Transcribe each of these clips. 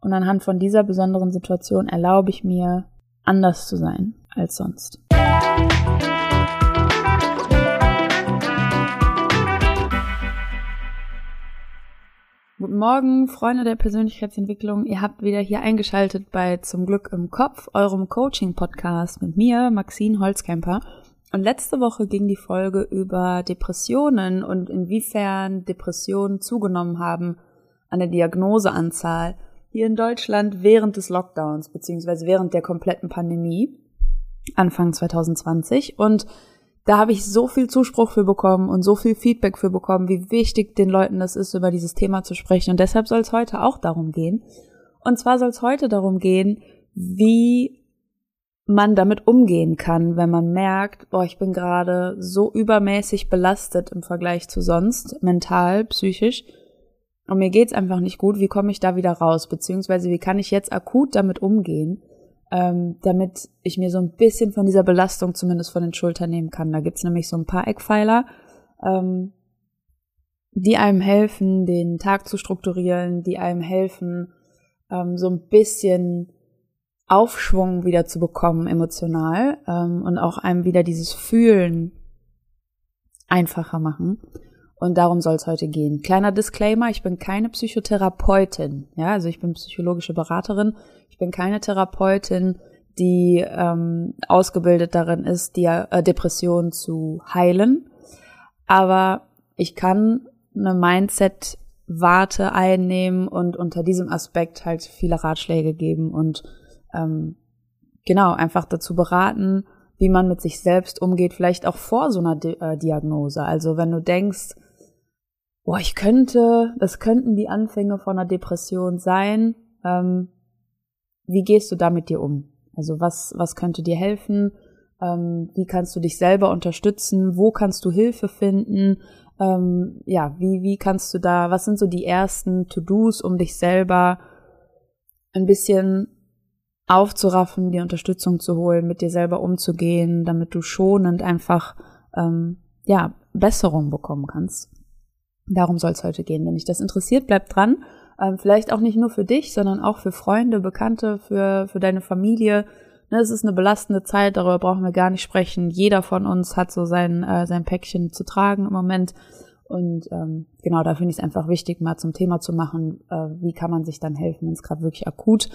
Und anhand von dieser besonderen Situation erlaube ich mir, anders zu sein als sonst. Guten Morgen, Freunde der Persönlichkeitsentwicklung. Ihr habt wieder hier eingeschaltet bei Zum Glück im Kopf, eurem Coaching-Podcast mit mir, Maxine Holzkemper. Und letzte Woche ging die Folge über Depressionen und inwiefern Depressionen zugenommen haben an der Diagnoseanzahl hier in Deutschland während des Lockdowns, beziehungsweise während der kompletten Pandemie, Anfang 2020. Und da habe ich so viel Zuspruch für bekommen und so viel Feedback für bekommen, wie wichtig den Leuten das ist, über dieses Thema zu sprechen. Und deshalb soll es heute auch darum gehen. Und zwar soll es heute darum gehen, wie man damit umgehen kann, wenn man merkt, boah, ich bin gerade so übermäßig belastet im Vergleich zu sonst, mental, psychisch, und mir geht's einfach nicht gut, wie komme ich da wieder raus, beziehungsweise wie kann ich jetzt akut damit umgehen, ähm, damit ich mir so ein bisschen von dieser Belastung zumindest von den Schultern nehmen kann. Da gibt's nämlich so ein paar Eckpfeiler, ähm, die einem helfen, den Tag zu strukturieren, die einem helfen, ähm, so ein bisschen Aufschwung wieder zu bekommen emotional ähm, und auch einem wieder dieses Fühlen einfacher machen. Und darum soll es heute gehen. Kleiner Disclaimer, ich bin keine Psychotherapeutin. Ja, also ich bin psychologische Beraterin. Ich bin keine Therapeutin, die ähm, ausgebildet darin ist, die äh, Depressionen zu heilen. Aber ich kann eine Mindset-Warte einnehmen und unter diesem Aspekt halt viele Ratschläge geben und ähm, genau einfach dazu beraten, wie man mit sich selbst umgeht, vielleicht auch vor so einer Di äh, Diagnose. Also wenn du denkst, boah, ich könnte, das könnten die Anfänge von einer Depression sein. Ähm, wie gehst du da mit dir um? Also was, was könnte dir helfen? Ähm, wie kannst du dich selber unterstützen? Wo kannst du Hilfe finden? Ähm, ja, wie, wie kannst du da, was sind so die ersten To-Dos, um dich selber ein bisschen aufzuraffen, die Unterstützung zu holen, mit dir selber umzugehen, damit du schonend einfach, ähm, ja, Besserung bekommen kannst. Darum soll es heute gehen. Wenn dich das interessiert, bleib dran. Ähm, vielleicht auch nicht nur für dich, sondern auch für Freunde, Bekannte, für, für deine Familie. Ne, es ist eine belastende Zeit, darüber brauchen wir gar nicht sprechen. Jeder von uns hat so sein, äh, sein Päckchen zu tragen im Moment. Und ähm, genau, da finde ich es einfach wichtig, mal zum Thema zu machen, äh, wie kann man sich dann helfen, wenn es gerade wirklich akut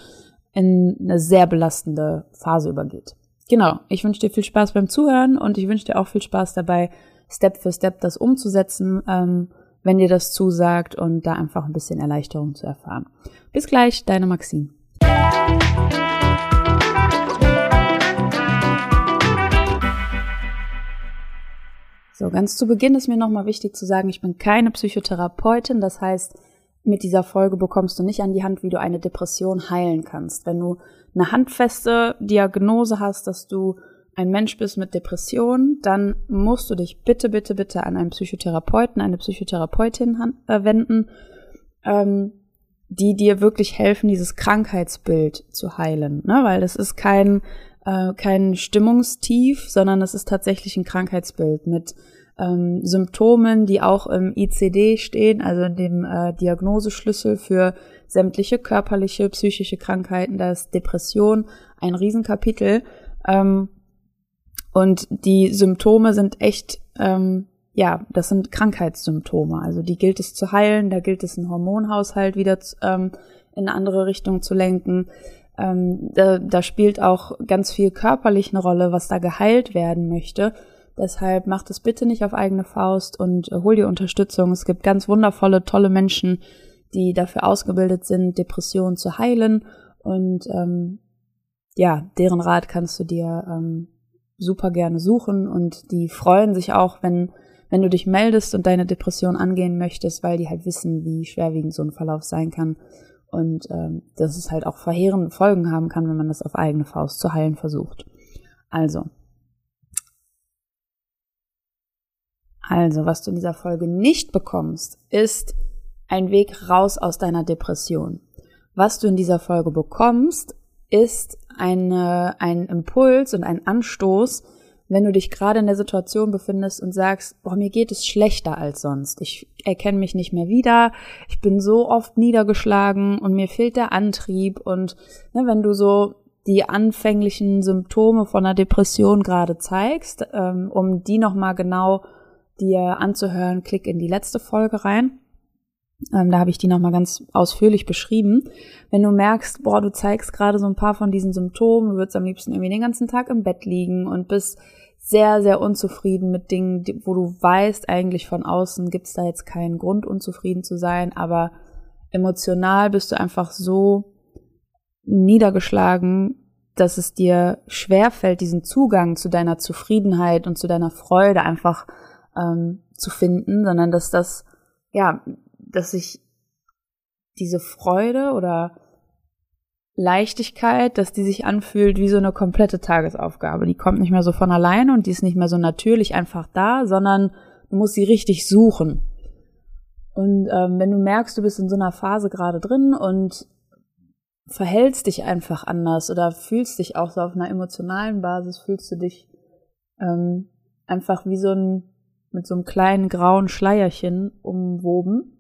in eine sehr belastende Phase übergeht. Genau, ich wünsche dir viel Spaß beim Zuhören und ich wünsche dir auch viel Spaß dabei, Step für Step das umzusetzen. Ähm, wenn dir das zusagt und da einfach ein bisschen Erleichterung zu erfahren. Bis gleich, deine Maxine. So, ganz zu Beginn ist mir nochmal wichtig zu sagen, ich bin keine Psychotherapeutin. Das heißt, mit dieser Folge bekommst du nicht an die Hand, wie du eine Depression heilen kannst. Wenn du eine handfeste Diagnose hast, dass du ein Mensch bist mit Depression, dann musst du dich bitte, bitte, bitte an einen Psychotherapeuten, eine Psychotherapeutin äh, wenden, ähm, die dir wirklich helfen, dieses Krankheitsbild zu heilen. Ne? Weil das ist kein, äh, kein Stimmungstief, sondern es ist tatsächlich ein Krankheitsbild mit ähm, Symptomen, die auch im ICD stehen, also in dem äh, Diagnoseschlüssel für sämtliche körperliche, psychische Krankheiten. Da ist Depression ein Riesenkapitel. Ähm, und die Symptome sind echt, ähm, ja, das sind Krankheitssymptome. Also die gilt es zu heilen, da gilt es einen Hormonhaushalt wieder ähm, in eine andere Richtung zu lenken. Ähm, da, da spielt auch ganz viel körperlich eine Rolle, was da geheilt werden möchte. Deshalb macht es bitte nicht auf eigene Faust und äh, hol dir Unterstützung. Es gibt ganz wundervolle, tolle Menschen, die dafür ausgebildet sind, Depressionen zu heilen. Und ähm, ja, deren Rat kannst du dir ähm, super gerne suchen und die freuen sich auch, wenn, wenn du dich meldest und deine Depression angehen möchtest, weil die halt wissen, wie schwerwiegend so ein Verlauf sein kann und ähm, dass es halt auch verheerende Folgen haben kann, wenn man das auf eigene Faust zu heilen versucht. Also. Also, was du in dieser Folge nicht bekommst, ist ein Weg raus aus deiner Depression. Was du in dieser Folge bekommst, ist eine, ein Impuls und ein Anstoß, wenn du dich gerade in der Situation befindest und sagst, boah, mir geht es schlechter als sonst. Ich erkenne mich nicht mehr wieder. Ich bin so oft niedergeschlagen und mir fehlt der Antrieb. Und ne, wenn du so die anfänglichen Symptome von einer Depression gerade zeigst, ähm, um die nochmal genau dir anzuhören, klick in die letzte Folge rein. Ähm, da habe ich die nochmal ganz ausführlich beschrieben. Wenn du merkst, boah, du zeigst gerade so ein paar von diesen Symptomen, du würdest am liebsten irgendwie den ganzen Tag im Bett liegen und bist sehr, sehr unzufrieden mit Dingen, wo du weißt, eigentlich von außen gibt es da jetzt keinen Grund, unzufrieden zu sein, aber emotional bist du einfach so niedergeschlagen, dass es dir schwerfällt, diesen Zugang zu deiner Zufriedenheit und zu deiner Freude einfach ähm, zu finden, sondern dass das, ja, dass sich diese Freude oder Leichtigkeit, dass die sich anfühlt wie so eine komplette Tagesaufgabe. Die kommt nicht mehr so von alleine und die ist nicht mehr so natürlich einfach da, sondern du musst sie richtig suchen. Und ähm, wenn du merkst, du bist in so einer Phase gerade drin und verhältst dich einfach anders oder fühlst dich auch so auf einer emotionalen Basis, fühlst du dich ähm, einfach wie so ein mit so einem kleinen grauen Schleierchen umwoben,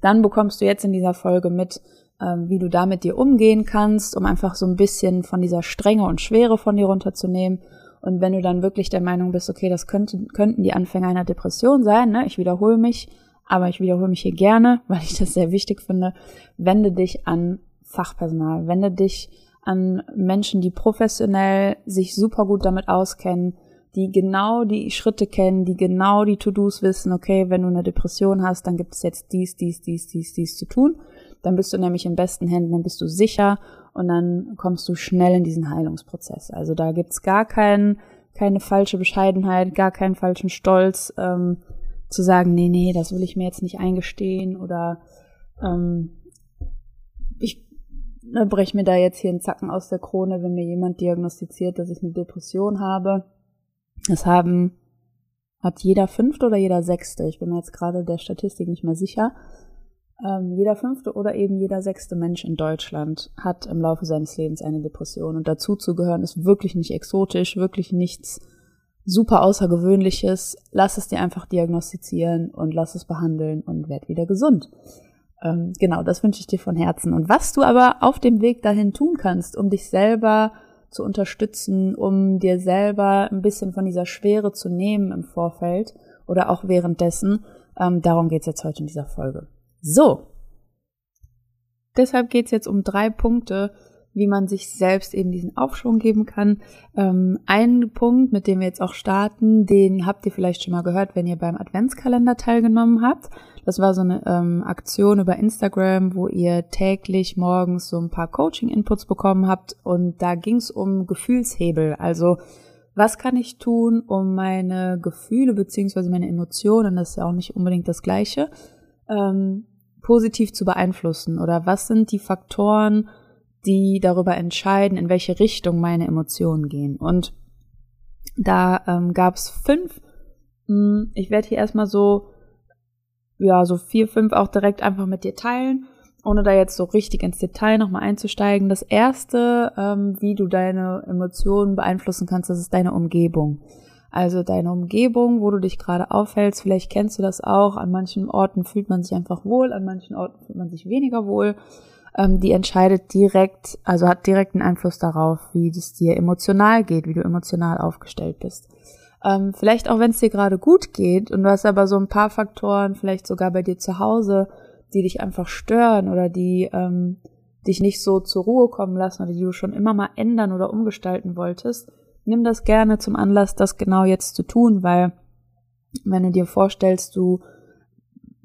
dann bekommst du jetzt in dieser Folge mit, ähm, wie du da mit dir umgehen kannst, um einfach so ein bisschen von dieser Strenge und Schwere von dir runterzunehmen. Und wenn du dann wirklich der Meinung bist, okay, das könnte, könnten die Anfänge einer Depression sein, ne? ich wiederhole mich, aber ich wiederhole mich hier gerne, weil ich das sehr wichtig finde, wende dich an Fachpersonal, wende dich an Menschen, die professionell sich super gut damit auskennen, die genau die Schritte kennen, die genau die To-Dos wissen, okay, wenn du eine Depression hast, dann gibt es jetzt dies, dies, dies, dies, dies zu tun. Dann bist du nämlich in besten Händen, dann bist du sicher und dann kommst du schnell in diesen Heilungsprozess. Also da gibt's gar keinen, keine falsche Bescheidenheit, gar keinen falschen Stolz, ähm, zu sagen, nee, nee, das will ich mir jetzt nicht eingestehen oder ähm, ich ne, breche mir da jetzt hier einen Zacken aus der Krone, wenn mir jemand diagnostiziert, dass ich eine Depression habe es haben, hat jeder fünfte oder jeder sechste, ich bin mir jetzt gerade der Statistik nicht mehr sicher, ähm, jeder fünfte oder eben jeder sechste Mensch in Deutschland hat im Laufe seines Lebens eine Depression. Und dazu zu gehören ist wirklich nicht exotisch, wirklich nichts super Außergewöhnliches. Lass es dir einfach diagnostizieren und lass es behandeln und werd wieder gesund. Ähm, genau, das wünsche ich dir von Herzen. Und was du aber auf dem Weg dahin tun kannst, um dich selber zu unterstützen, um dir selber ein bisschen von dieser Schwere zu nehmen im Vorfeld oder auch währenddessen. Ähm, darum geht's jetzt heute in dieser Folge. So. Deshalb geht's jetzt um drei Punkte, wie man sich selbst eben diesen Aufschwung geben kann. Ähm, ein Punkt, mit dem wir jetzt auch starten, den habt ihr vielleicht schon mal gehört, wenn ihr beim Adventskalender teilgenommen habt. Das war so eine ähm, Aktion über Instagram, wo ihr täglich morgens so ein paar Coaching-Inputs bekommen habt und da ging es um Gefühlshebel. Also was kann ich tun, um meine Gefühle beziehungsweise meine Emotionen, das ist ja auch nicht unbedingt das gleiche, ähm, positiv zu beeinflussen? Oder was sind die Faktoren, die darüber entscheiden, in welche Richtung meine Emotionen gehen. Und da ähm, gab es fünf. Hm, ich werde hier erstmal so, ja, so vier, fünf auch direkt einfach mit dir teilen, ohne da jetzt so richtig ins Detail nochmal einzusteigen. Das erste, ähm, wie du deine Emotionen beeinflussen kannst, das ist deine Umgebung. Also deine Umgebung, wo du dich gerade aufhältst, vielleicht kennst du das auch. An manchen Orten fühlt man sich einfach wohl, an manchen Orten fühlt man sich weniger wohl ähm, die entscheidet direkt, also hat direkten Einfluss darauf, wie es dir emotional geht, wie du emotional aufgestellt bist. Ähm, vielleicht auch, wenn es dir gerade gut geht und du hast aber so ein paar Faktoren, vielleicht sogar bei dir zu Hause, die dich einfach stören oder die ähm, dich nicht so zur Ruhe kommen lassen oder die du schon immer mal ändern oder umgestalten wolltest, nimm das gerne zum Anlass, das genau jetzt zu tun, weil wenn du dir vorstellst, du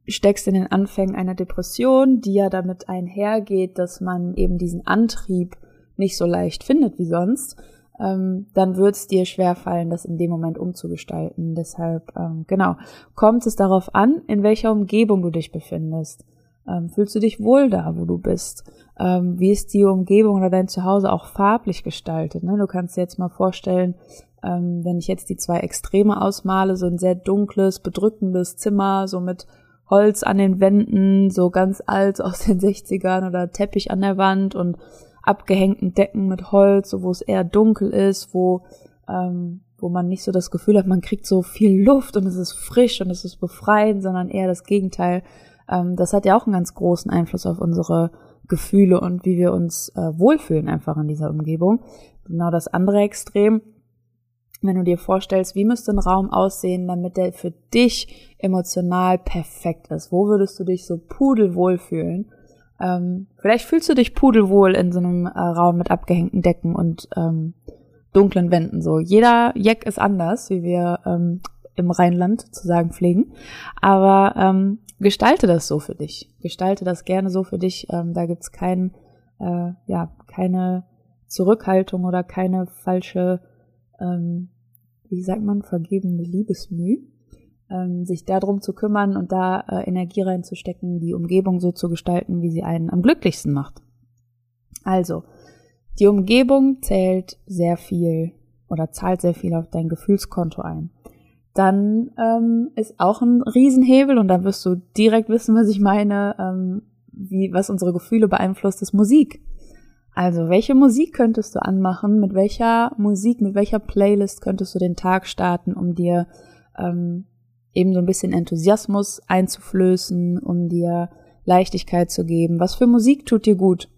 steckst in den Anfängen einer Depression, die ja damit einhergeht, dass man eben diesen Antrieb nicht so leicht findet wie sonst, ähm, dann wird es dir schwerfallen, das in dem Moment umzugestalten. Deshalb, ähm, genau, kommt es darauf an, in welcher Umgebung du dich befindest. Ähm, fühlst du dich wohl da, wo du bist? Ähm, wie ist die Umgebung oder dein Zuhause auch farblich gestaltet? Ne? Du kannst dir jetzt mal vorstellen, ähm, wenn ich jetzt die zwei Extreme ausmale, so ein sehr dunkles, bedrückendes Zimmer, so mit Holz an den Wänden, so ganz alt aus den 60ern oder Teppich an der Wand und abgehängten Decken mit Holz, so wo es eher dunkel ist, wo ähm, wo man nicht so das Gefühl hat, man kriegt so viel Luft und es ist frisch und es ist befreiend, sondern eher das Gegenteil. Ähm, das hat ja auch einen ganz großen Einfluss auf unsere Gefühle und wie wir uns äh, wohlfühlen einfach in dieser Umgebung. Genau das andere Extrem, wenn du dir vorstellst, wie müsste ein Raum aussehen, damit der für dich emotional perfekt ist. Wo würdest du dich so pudelwohl fühlen? Ähm, vielleicht fühlst du dich pudelwohl in so einem äh, Raum mit abgehängten Decken und ähm, dunklen Wänden. So jeder Jack ist anders, wie wir ähm, im Rheinland zu sagen pflegen. Aber ähm, gestalte das so für dich. Gestalte das gerne so für dich. Ähm, da gibt's kein, äh, ja, keine Zurückhaltung oder keine falsche, ähm, wie sagt man, vergebene Liebesmüh ähm, sich darum zu kümmern und da äh, Energie reinzustecken, die Umgebung so zu gestalten, wie sie einen am glücklichsten macht. Also, die Umgebung zählt sehr viel oder zahlt sehr viel auf dein Gefühlskonto ein. Dann ähm, ist auch ein Riesenhebel und da wirst du direkt wissen, was ich meine, ähm, wie was unsere Gefühle beeinflusst, ist Musik. Also, welche Musik könntest du anmachen? Mit welcher Musik, mit welcher Playlist könntest du den Tag starten, um dir ähm, eben so ein bisschen Enthusiasmus einzuflößen, um dir Leichtigkeit zu geben. Was für Musik tut dir gut?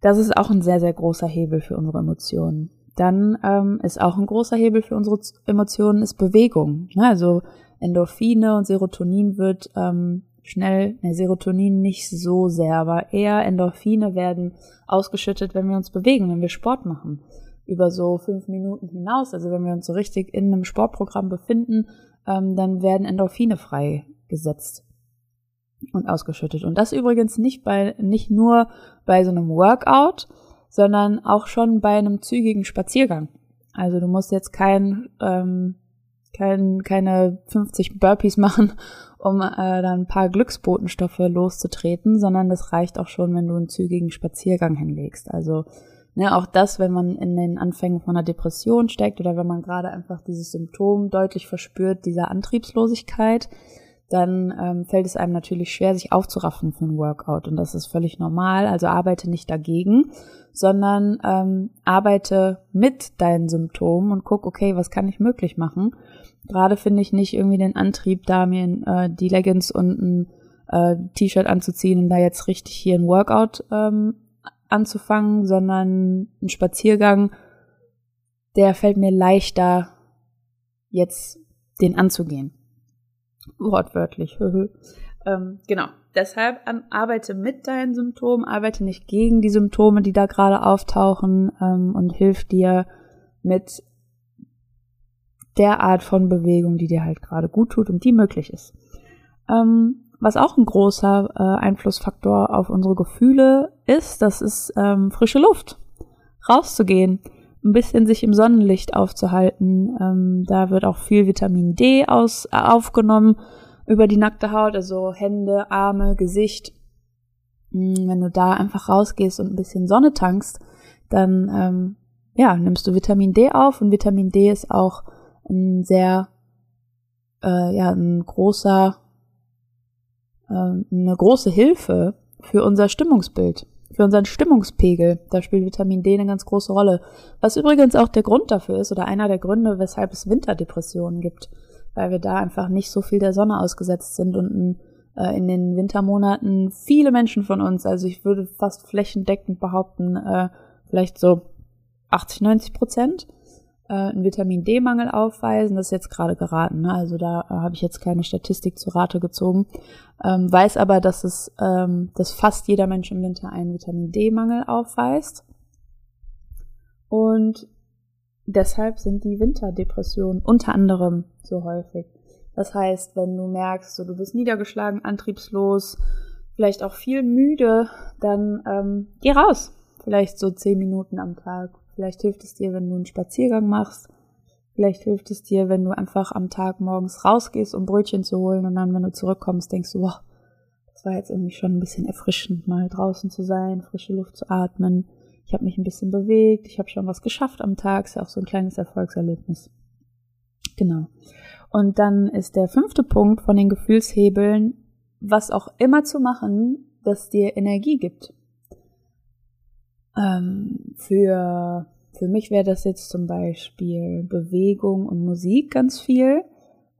Das ist auch ein sehr, sehr großer Hebel für unsere Emotionen. Dann ähm, ist auch ein großer Hebel für unsere Emotionen ist Bewegung. Ne? Also Endorphine und Serotonin wird ähm, schnell, ne, Serotonin nicht so sehr, aber eher Endorphine werden ausgeschüttet, wenn wir uns bewegen, wenn wir Sport machen. Über so fünf Minuten hinaus, also wenn wir uns so richtig in einem Sportprogramm befinden, ähm, dann werden Endorphine freigesetzt und ausgeschüttet. Und das übrigens nicht bei, nicht nur bei so einem Workout, sondern auch schon bei einem zügigen Spaziergang. Also du musst jetzt kein, ähm, kein, keine 50 Burpees machen, um äh, da ein paar Glücksbotenstoffe loszutreten, sondern das reicht auch schon, wenn du einen zügigen Spaziergang hinlegst. Also Ne, auch das, wenn man in den Anfängen von einer Depression steckt oder wenn man gerade einfach dieses Symptom deutlich verspürt, dieser Antriebslosigkeit, dann ähm, fällt es einem natürlich schwer, sich aufzuraffen für ein Workout. Und das ist völlig normal. Also arbeite nicht dagegen, sondern ähm, arbeite mit deinen Symptomen und guck, okay, was kann ich möglich machen? Gerade finde ich nicht irgendwie den Antrieb, da mir äh, die Leggings und ein äh, T-Shirt anzuziehen und da jetzt richtig hier ein Workout ähm, anzufangen, sondern ein Spaziergang, der fällt mir leichter, jetzt den anzugehen. Wortwörtlich. ähm, genau. Deshalb ähm, arbeite mit deinen Symptomen, arbeite nicht gegen die Symptome, die da gerade auftauchen ähm, und hilf dir mit der Art von Bewegung, die dir halt gerade gut tut und die möglich ist. Ähm, was auch ein großer äh, Einflussfaktor auf unsere Gefühle ist, das ist ähm, frische Luft. Rauszugehen, ein bisschen sich im Sonnenlicht aufzuhalten. Ähm, da wird auch viel Vitamin D aus, äh, aufgenommen über die nackte Haut, also Hände, Arme, Gesicht. Hm, wenn du da einfach rausgehst und ein bisschen Sonne tankst, dann ähm, ja, nimmst du Vitamin D auf und Vitamin D ist auch ein sehr, äh, ja, ein großer ähm, eine große Hilfe für unser Stimmungsbild, für unseren Stimmungspegel. Da spielt Vitamin D eine ganz große Rolle. Was übrigens auch der Grund dafür ist oder einer der Gründe, weshalb es Winterdepressionen gibt, weil wir da einfach nicht so viel der Sonne ausgesetzt sind und äh, in den Wintermonaten viele Menschen von uns, also ich würde fast flächendeckend behaupten, äh, vielleicht so 80, 90 Prozent, äh, einen Vitamin D-Mangel aufweisen. Das ist jetzt gerade geraten. Ne? Also da äh, habe ich jetzt keine Statistik zu Rate gezogen. Ähm, weiß aber, dass es, ähm, dass fast jeder Mensch im Winter einen Vitamin D-Mangel aufweist. Und deshalb sind die Winterdepressionen unter anderem so häufig. Das heißt, wenn du merkst, so, du bist niedergeschlagen, antriebslos, vielleicht auch viel müde, dann ähm, geh raus. Vielleicht so zehn Minuten am Tag Vielleicht hilft es dir, wenn du einen Spaziergang machst. Vielleicht hilft es dir, wenn du einfach am Tag morgens rausgehst, um Brötchen zu holen und dann, wenn du zurückkommst, denkst du, wow, das war jetzt irgendwie schon ein bisschen erfrischend, mal draußen zu sein, frische Luft zu atmen. Ich habe mich ein bisschen bewegt, ich habe schon was geschafft am Tag, ist ja auch so ein kleines Erfolgserlebnis. Genau. Und dann ist der fünfte Punkt von den Gefühlshebeln, was auch immer zu machen, das dir Energie gibt ähm, für, für mich wäre das jetzt zum Beispiel Bewegung und Musik ganz viel.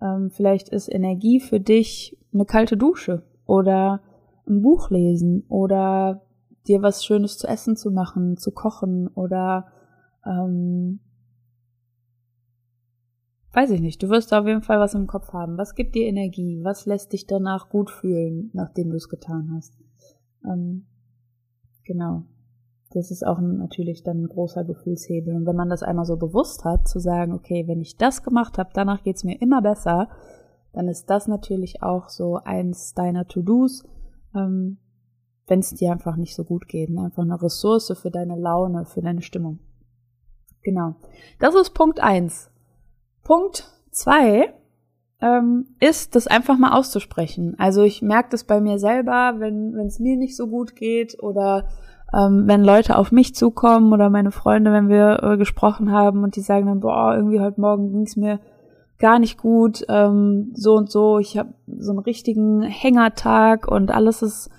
Ähm, vielleicht ist Energie für dich eine kalte Dusche oder ein Buch lesen oder dir was Schönes zu essen zu machen, zu kochen oder ähm, weiß ich nicht. Du wirst auf jeden Fall was im Kopf haben. Was gibt dir Energie? Was lässt dich danach gut fühlen, nachdem du es getan hast? Ähm, genau. Das ist auch natürlich dann ein großer Gefühlshebel. Und wenn man das einmal so bewusst hat, zu sagen, okay, wenn ich das gemacht habe, danach geht's mir immer besser, dann ist das natürlich auch so eins deiner To-Dos, ähm, wenn es dir einfach nicht so gut geht. Ne? Einfach eine Ressource für deine Laune, für deine Stimmung. Genau. Das ist Punkt eins. Punkt zwei ähm, ist, das einfach mal auszusprechen. Also ich merke das bei mir selber, wenn es mir nicht so gut geht oder ähm, wenn Leute auf mich zukommen oder meine Freunde, wenn wir äh, gesprochen haben und die sagen dann, boah, irgendwie heute Morgen ging es mir gar nicht gut, ähm, so und so, ich habe so einen richtigen Hängertag und alles ist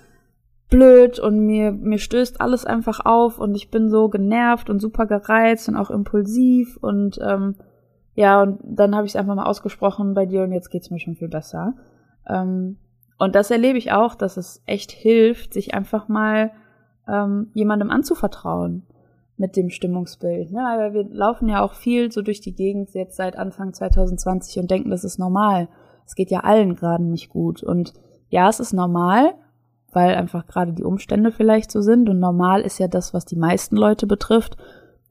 blöd und mir, mir stößt alles einfach auf und ich bin so genervt und super gereizt und auch impulsiv und ähm, ja, und dann habe ich es einfach mal ausgesprochen bei dir und jetzt geht's mir schon viel besser. Ähm, und das erlebe ich auch, dass es echt hilft, sich einfach mal ähm, jemandem anzuvertrauen mit dem Stimmungsbild. Ne? Aber wir laufen ja auch viel so durch die Gegend jetzt seit Anfang 2020 und denken, das ist normal. Es geht ja allen gerade nicht gut. Und ja, es ist normal, weil einfach gerade die Umstände vielleicht so sind. Und normal ist ja das, was die meisten Leute betrifft.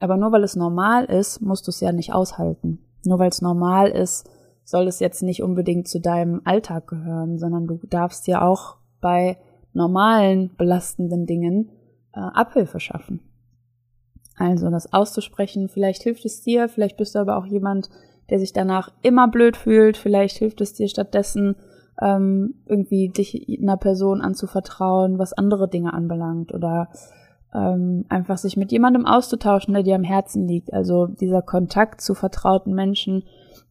Aber nur weil es normal ist, musst du es ja nicht aushalten. Nur weil es normal ist, soll es jetzt nicht unbedingt zu deinem Alltag gehören, sondern du darfst dir auch bei normalen belastenden Dingen äh, Abhilfe schaffen. Also das auszusprechen, vielleicht hilft es dir, vielleicht bist du aber auch jemand, der sich danach immer blöd fühlt, vielleicht hilft es dir stattdessen, ähm, irgendwie dich einer Person anzuvertrauen, was andere Dinge anbelangt oder ähm, einfach sich mit jemandem auszutauschen, der dir am Herzen liegt. Also dieser Kontakt zu vertrauten Menschen,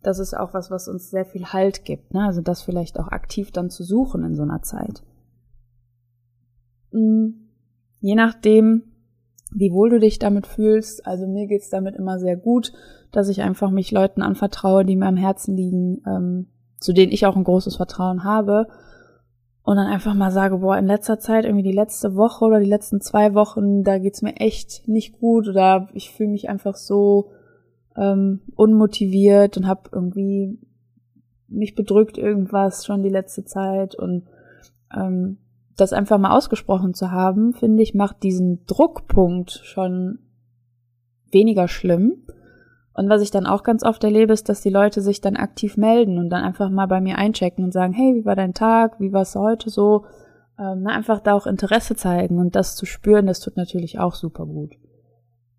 das ist auch was, was uns sehr viel Halt gibt. Ne? Also das vielleicht auch aktiv dann zu suchen in so einer Zeit. Je nachdem, wie wohl du dich damit fühlst. Also mir geht's damit immer sehr gut, dass ich einfach mich Leuten anvertraue, die mir am Herzen liegen, ähm, zu denen ich auch ein großes Vertrauen habe und dann einfach mal sage, boah, in letzter Zeit, irgendwie die letzte Woche oder die letzten zwei Wochen, da geht's mir echt nicht gut oder ich fühle mich einfach so ähm, unmotiviert und habe irgendwie mich bedrückt irgendwas schon die letzte Zeit und ähm, das einfach mal ausgesprochen zu haben, finde ich, macht diesen Druckpunkt schon weniger schlimm und was ich dann auch ganz oft erlebe, ist, dass die Leute sich dann aktiv melden und dann einfach mal bei mir einchecken und sagen, hey, wie war dein Tag? Wie war es heute so? Ähm, einfach da auch Interesse zeigen und das zu spüren, das tut natürlich auch super gut.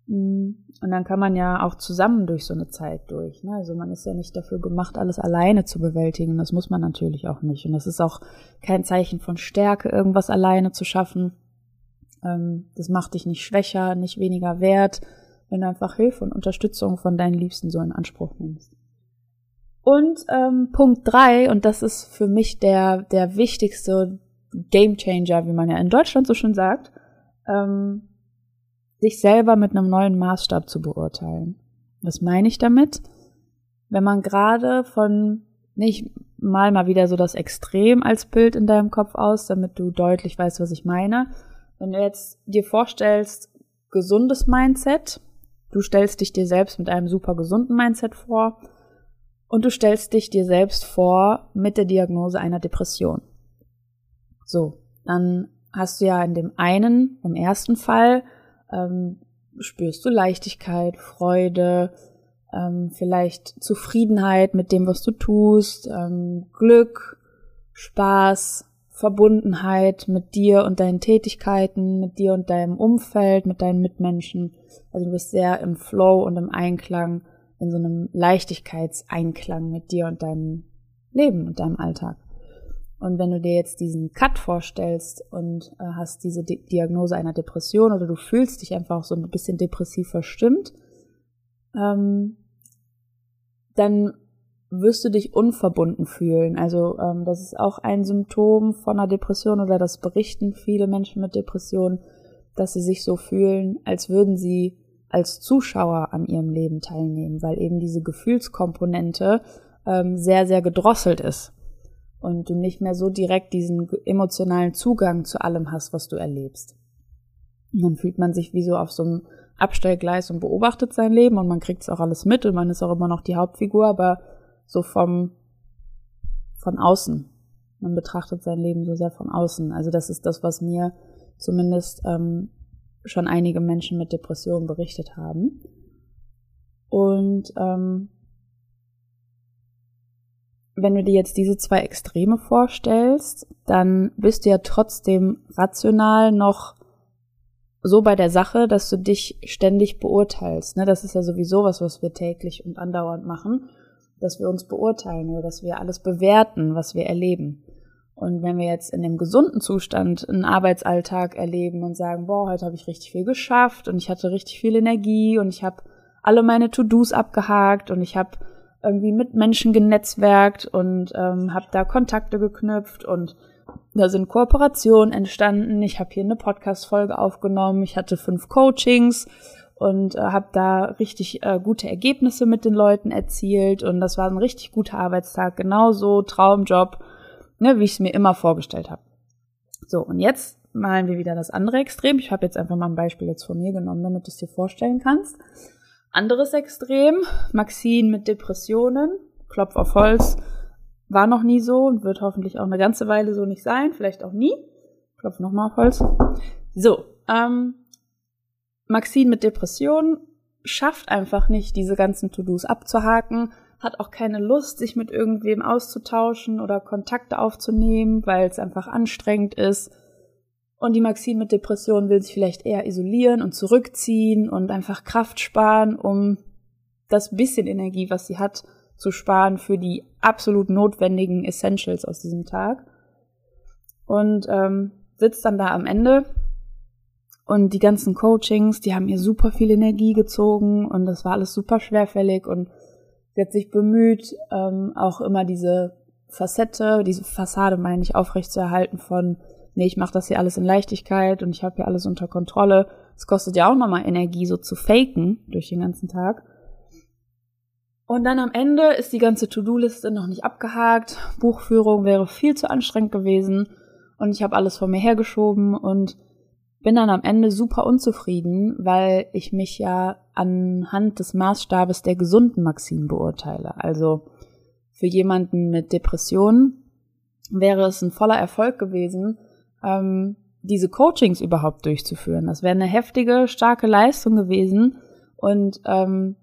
Mm, und dann kann man ja auch zusammen durch so eine Zeit durch. Ne? Also man ist ja nicht dafür gemacht, alles alleine zu bewältigen. Das muss man natürlich auch nicht. Und das ist auch kein Zeichen von Stärke, irgendwas alleine zu schaffen. Ähm, das macht dich nicht schwächer, nicht weniger wert wenn du einfach Hilfe und Unterstützung von deinen Liebsten so in Anspruch nimmst. Und ähm, Punkt drei und das ist für mich der, der wichtigste Game Changer, wie man ja in Deutschland so schön sagt, ähm, sich selber mit einem neuen Maßstab zu beurteilen. Was meine ich damit? Wenn man gerade von, nicht mal mal wieder so das Extrem als Bild in deinem Kopf aus, damit du deutlich weißt, was ich meine. Wenn du jetzt dir vorstellst, gesundes Mindset, Du stellst dich dir selbst mit einem super gesunden Mindset vor und du stellst dich dir selbst vor mit der Diagnose einer Depression. So, dann hast du ja in dem einen, im ersten Fall, ähm, spürst du Leichtigkeit, Freude, ähm, vielleicht Zufriedenheit mit dem, was du tust, ähm, Glück, Spaß, Verbundenheit mit dir und deinen Tätigkeiten, mit dir und deinem Umfeld, mit deinen Mitmenschen. Also du bist sehr im Flow und im Einklang, in so einem Leichtigkeitseinklang mit dir und deinem Leben und deinem Alltag. Und wenn du dir jetzt diesen Cut vorstellst und äh, hast diese Di Diagnose einer Depression oder du fühlst dich einfach so ein bisschen depressiv verstimmt, ähm, dann wirst du dich unverbunden fühlen. Also ähm, das ist auch ein Symptom von einer Depression oder das berichten viele Menschen mit Depressionen, dass sie sich so fühlen, als würden sie als Zuschauer an ihrem Leben teilnehmen, weil eben diese Gefühlskomponente ähm, sehr, sehr gedrosselt ist und du nicht mehr so direkt diesen emotionalen Zugang zu allem hast, was du erlebst. Und dann fühlt man sich wie so auf so einem Abstellgleis und beobachtet sein Leben und man kriegt es auch alles mit und man ist auch immer noch die Hauptfigur, aber so vom von außen. Man betrachtet sein Leben so sehr von außen. Also das ist das, was mir zumindest ähm, schon einige Menschen mit Depressionen berichtet haben. Und ähm, wenn du dir jetzt diese zwei Extreme vorstellst, dann bist du ja trotzdem rational noch so bei der Sache, dass du dich ständig beurteilst. Ne? Das ist ja sowieso was, was wir täglich und andauernd machen, dass wir uns beurteilen oder dass wir alles bewerten, was wir erleben. Und wenn wir jetzt in dem gesunden Zustand einen Arbeitsalltag erleben und sagen, boah, heute habe ich richtig viel geschafft und ich hatte richtig viel Energie und ich habe alle meine To-Dos abgehakt und ich habe irgendwie mit Menschen genetzwerkt und ähm, habe da Kontakte geknüpft und da sind Kooperationen entstanden. Ich habe hier eine Podcast-Folge aufgenommen. Ich hatte fünf Coachings und äh, habe da richtig äh, gute Ergebnisse mit den Leuten erzielt und das war ein richtig guter Arbeitstag. Genauso Traumjob ne, wie ich es mir immer vorgestellt habe. So, und jetzt malen wir wieder das andere Extrem. Ich habe jetzt einfach mal ein Beispiel jetzt von mir genommen, damit du es dir vorstellen kannst. Anderes Extrem, Maxine mit Depressionen, Klopf auf Holz, war noch nie so und wird hoffentlich auch eine ganze Weile so nicht sein, vielleicht auch nie. Klopf nochmal auf Holz. So, ähm, Maxine mit Depressionen schafft einfach nicht, diese ganzen To-Dos abzuhaken, hat auch keine Lust, sich mit irgendwem auszutauschen oder Kontakte aufzunehmen, weil es einfach anstrengend ist. Und die Maxine mit Depression will sich vielleicht eher isolieren und zurückziehen und einfach Kraft sparen, um das bisschen Energie, was sie hat, zu sparen für die absolut notwendigen Essentials aus diesem Tag. Und ähm, sitzt dann da am Ende und die ganzen Coachings, die haben ihr super viel Energie gezogen und das war alles super schwerfällig und Sie hat sich bemüht, ähm, auch immer diese Facette, diese Fassade, meine ich, aufrechtzuerhalten von, nee, ich mache das hier alles in Leichtigkeit und ich habe hier alles unter Kontrolle. Es kostet ja auch nochmal Energie, so zu faken durch den ganzen Tag. Und dann am Ende ist die ganze To-Do-Liste noch nicht abgehakt. Buchführung wäre viel zu anstrengend gewesen und ich habe alles vor mir hergeschoben und bin dann am Ende super unzufrieden, weil ich mich ja anhand des Maßstabes der gesunden Maxine beurteile. Also für jemanden mit Depressionen wäre es ein voller Erfolg gewesen, ähm, diese Coachings überhaupt durchzuführen. Das wäre eine heftige, starke Leistung gewesen und ähm,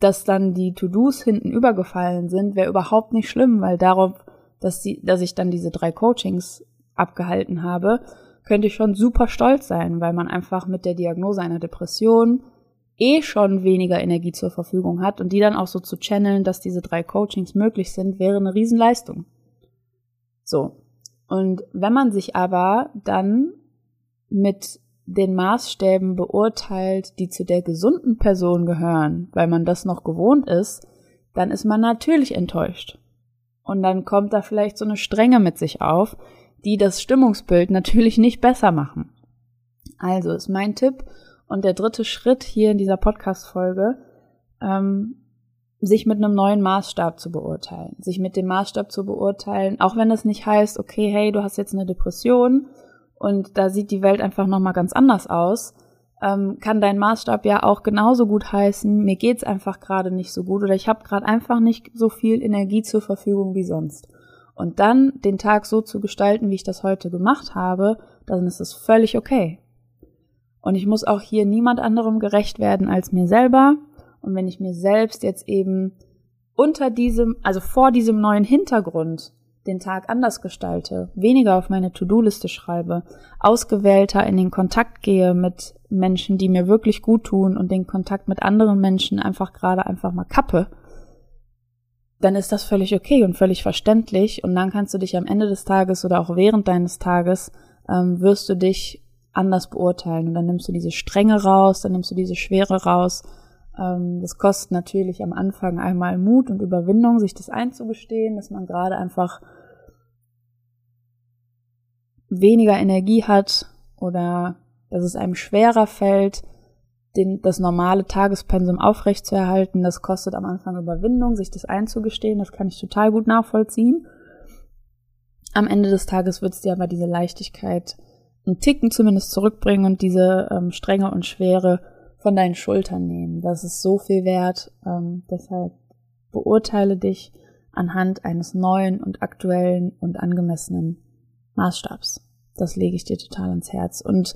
dass dann die To-Dos hinten übergefallen sind, wäre überhaupt nicht schlimm, weil darauf, dass, die, dass ich dann diese drei Coachings abgehalten habe, könnte ich schon super stolz sein, weil man einfach mit der Diagnose einer Depression eh schon weniger Energie zur Verfügung hat und die dann auch so zu channeln, dass diese drei Coachings möglich sind, wäre eine Riesenleistung. So. Und wenn man sich aber dann mit den Maßstäben beurteilt, die zu der gesunden Person gehören, weil man das noch gewohnt ist, dann ist man natürlich enttäuscht. Und dann kommt da vielleicht so eine Strenge mit sich auf, die das Stimmungsbild natürlich nicht besser machen. Also ist mein Tipp und der dritte Schritt hier in dieser Podcast-Folge, ähm, sich mit einem neuen Maßstab zu beurteilen. Sich mit dem Maßstab zu beurteilen, auch wenn es nicht heißt, okay, hey, du hast jetzt eine Depression und da sieht die Welt einfach nochmal ganz anders aus, ähm, kann dein Maßstab ja auch genauso gut heißen, mir geht's einfach gerade nicht so gut oder ich habe gerade einfach nicht so viel Energie zur Verfügung wie sonst und dann den Tag so zu gestalten, wie ich das heute gemacht habe, dann ist es völlig okay. Und ich muss auch hier niemand anderem gerecht werden als mir selber. Und wenn ich mir selbst jetzt eben unter diesem, also vor diesem neuen Hintergrund den Tag anders gestalte, weniger auf meine To-Do-Liste schreibe, ausgewählter in den Kontakt gehe mit Menschen, die mir wirklich gut tun und den Kontakt mit anderen Menschen einfach gerade einfach mal kappe, dann ist das völlig okay und völlig verständlich. Und dann kannst du dich am Ende des Tages oder auch während deines Tages, ähm, wirst du dich anders beurteilen. Und dann nimmst du diese Strenge raus, dann nimmst du diese Schwere raus. Ähm, das kostet natürlich am Anfang einmal Mut und Überwindung, sich das einzugestehen, dass man gerade einfach weniger Energie hat oder dass es einem schwerer fällt, den, das normale Tagespensum aufrechtzuerhalten, das kostet am Anfang Überwindung, sich das einzugestehen, das kann ich total gut nachvollziehen. Am Ende des Tages wird es dir aber diese Leichtigkeit einen Ticken zumindest zurückbringen und diese ähm, Strenge und Schwere von deinen Schultern nehmen. Das ist so viel wert. Ähm, deshalb beurteile dich anhand eines neuen und aktuellen und angemessenen Maßstabs. Das lege ich dir total ans Herz. Und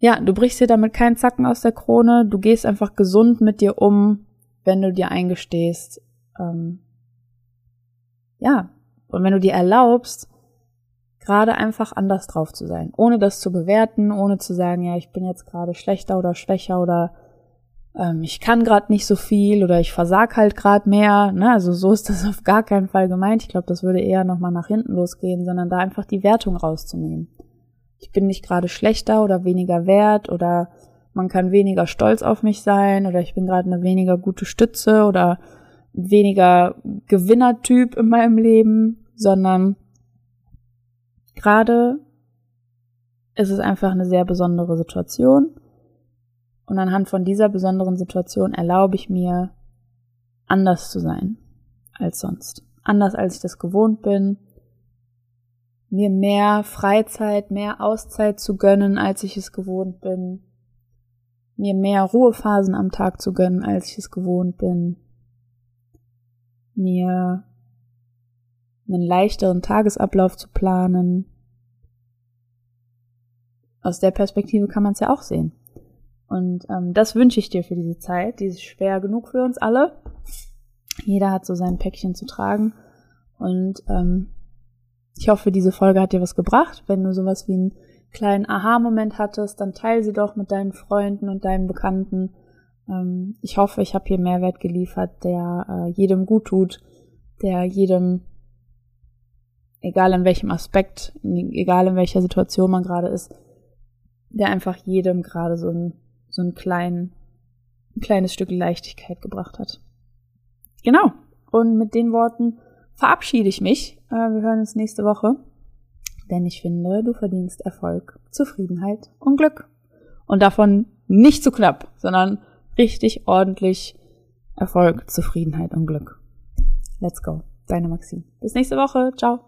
ja, du brichst dir damit keinen Zacken aus der Krone. Du gehst einfach gesund mit dir um, wenn du dir eingestehst. Ähm, ja, und wenn du dir erlaubst, gerade einfach anders drauf zu sein, ohne das zu bewerten, ohne zu sagen, ja, ich bin jetzt gerade schlechter oder schwächer oder ähm, ich kann gerade nicht so viel oder ich versag halt gerade mehr. Ne? Also so ist das auf gar keinen Fall gemeint. Ich glaube, das würde eher nochmal nach hinten losgehen, sondern da einfach die Wertung rauszunehmen. Ich bin nicht gerade schlechter oder weniger wert oder man kann weniger stolz auf mich sein oder ich bin gerade eine weniger gute Stütze oder weniger Gewinnertyp in meinem Leben, sondern gerade ist es einfach eine sehr besondere Situation. Und anhand von dieser besonderen Situation erlaube ich mir, anders zu sein als sonst. Anders als ich das gewohnt bin. Mir mehr Freizeit, mehr Auszeit zu gönnen, als ich es gewohnt bin. Mir mehr Ruhephasen am Tag zu gönnen, als ich es gewohnt bin. Mir einen leichteren Tagesablauf zu planen. Aus der Perspektive kann man es ja auch sehen. Und ähm, das wünsche ich dir für diese Zeit. Die ist schwer genug für uns alle. Jeder hat so sein Päckchen zu tragen. Und ähm, ich hoffe, diese Folge hat dir was gebracht. Wenn du sowas wie einen kleinen Aha-Moment hattest, dann teile sie doch mit deinen Freunden und deinen Bekannten. Ähm, ich hoffe, ich habe hier Mehrwert geliefert, der äh, jedem gut tut, der jedem egal in welchem Aspekt, egal in welcher Situation man gerade ist, der einfach jedem gerade so ein, so ein, klein, ein kleines Stück Leichtigkeit gebracht hat. Genau. Und mit den Worten verabschiede ich mich. Äh, wir hören uns nächste Woche. Denn ich finde, du verdienst Erfolg, Zufriedenheit und Glück. Und davon nicht zu knapp, sondern richtig ordentlich Erfolg, Zufriedenheit und Glück. Let's go. Deine Maxine. Bis nächste Woche. Ciao.